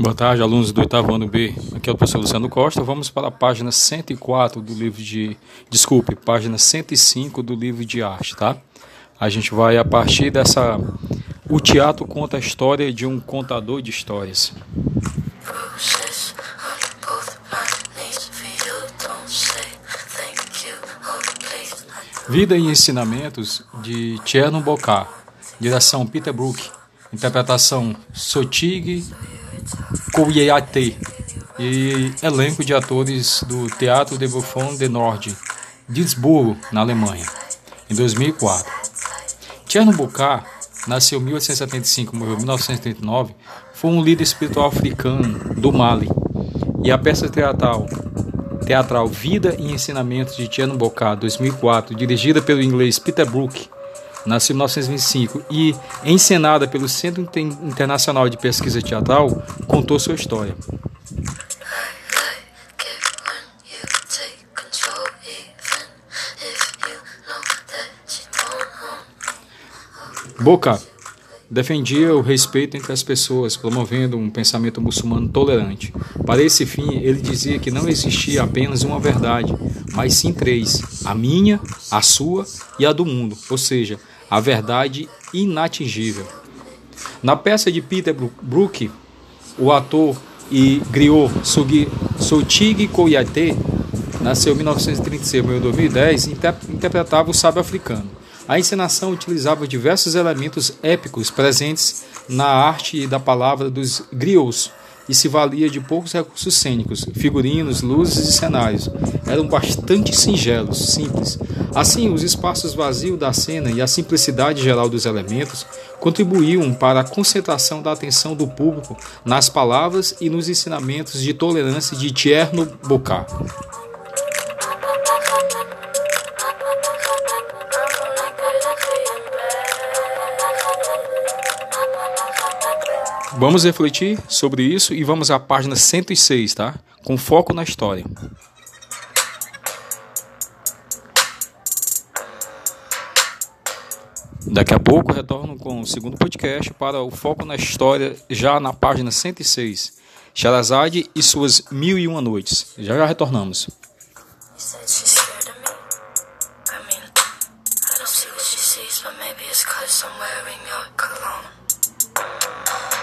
Boa tarde, alunos do oitavo ano B. Aqui é o professor Luciano Costa. Vamos para a página 104 do livro de. Desculpe, página 105 do livro de arte, tá? A gente vai a partir dessa. O teatro conta a história de um contador de histórias. Vida e ensinamentos de Tcherno Bokar. Direção Peter Brook. Interpretação Sotig Kouyate e elenco de atores do Teatro de Buffon de Nord, Duisburgo, na Alemanha, em 2004. Tcherno Bokar nasceu em 1875 morreu em 1939, foi um líder espiritual africano do Mali. E a peça teatral teatral Vida e Ensinamentos de Tcherno Bokar, 2004, dirigida pelo inglês Peter Brook, nasceu em 1925 e, encenada pelo Centro Internacional de Pesquisa Teatral, contou sua história. Boca defendia o respeito entre as pessoas, promovendo um pensamento muçulmano tolerante. Para esse fim, ele dizia que não existia apenas uma verdade, mas sim três: a minha, a sua e a do mundo, ou seja, a verdade inatingível. Na peça de Peter Brook, o ator e griot Sotig Koyate, nasceu em 1936 e 2010, interpretava o sábio africano. A encenação utilizava diversos elementos épicos presentes na arte da palavra dos griots, e se valia de poucos recursos cênicos, figurinos, luzes e cenários. Eram bastante singelos, simples. Assim, os espaços vazios da cena e a simplicidade geral dos elementos contribuíam para a concentração da atenção do público nas palavras e nos ensinamentos de tolerância de Tierno Bocard. Vamos refletir sobre isso e vamos à página 106, tá? Com foco na história. Daqui a pouco retorno com o segundo podcast para o foco na história, já na página 106. Sharazade e suas mil e uma noites. Já já retornamos. Somewhere in your cologne.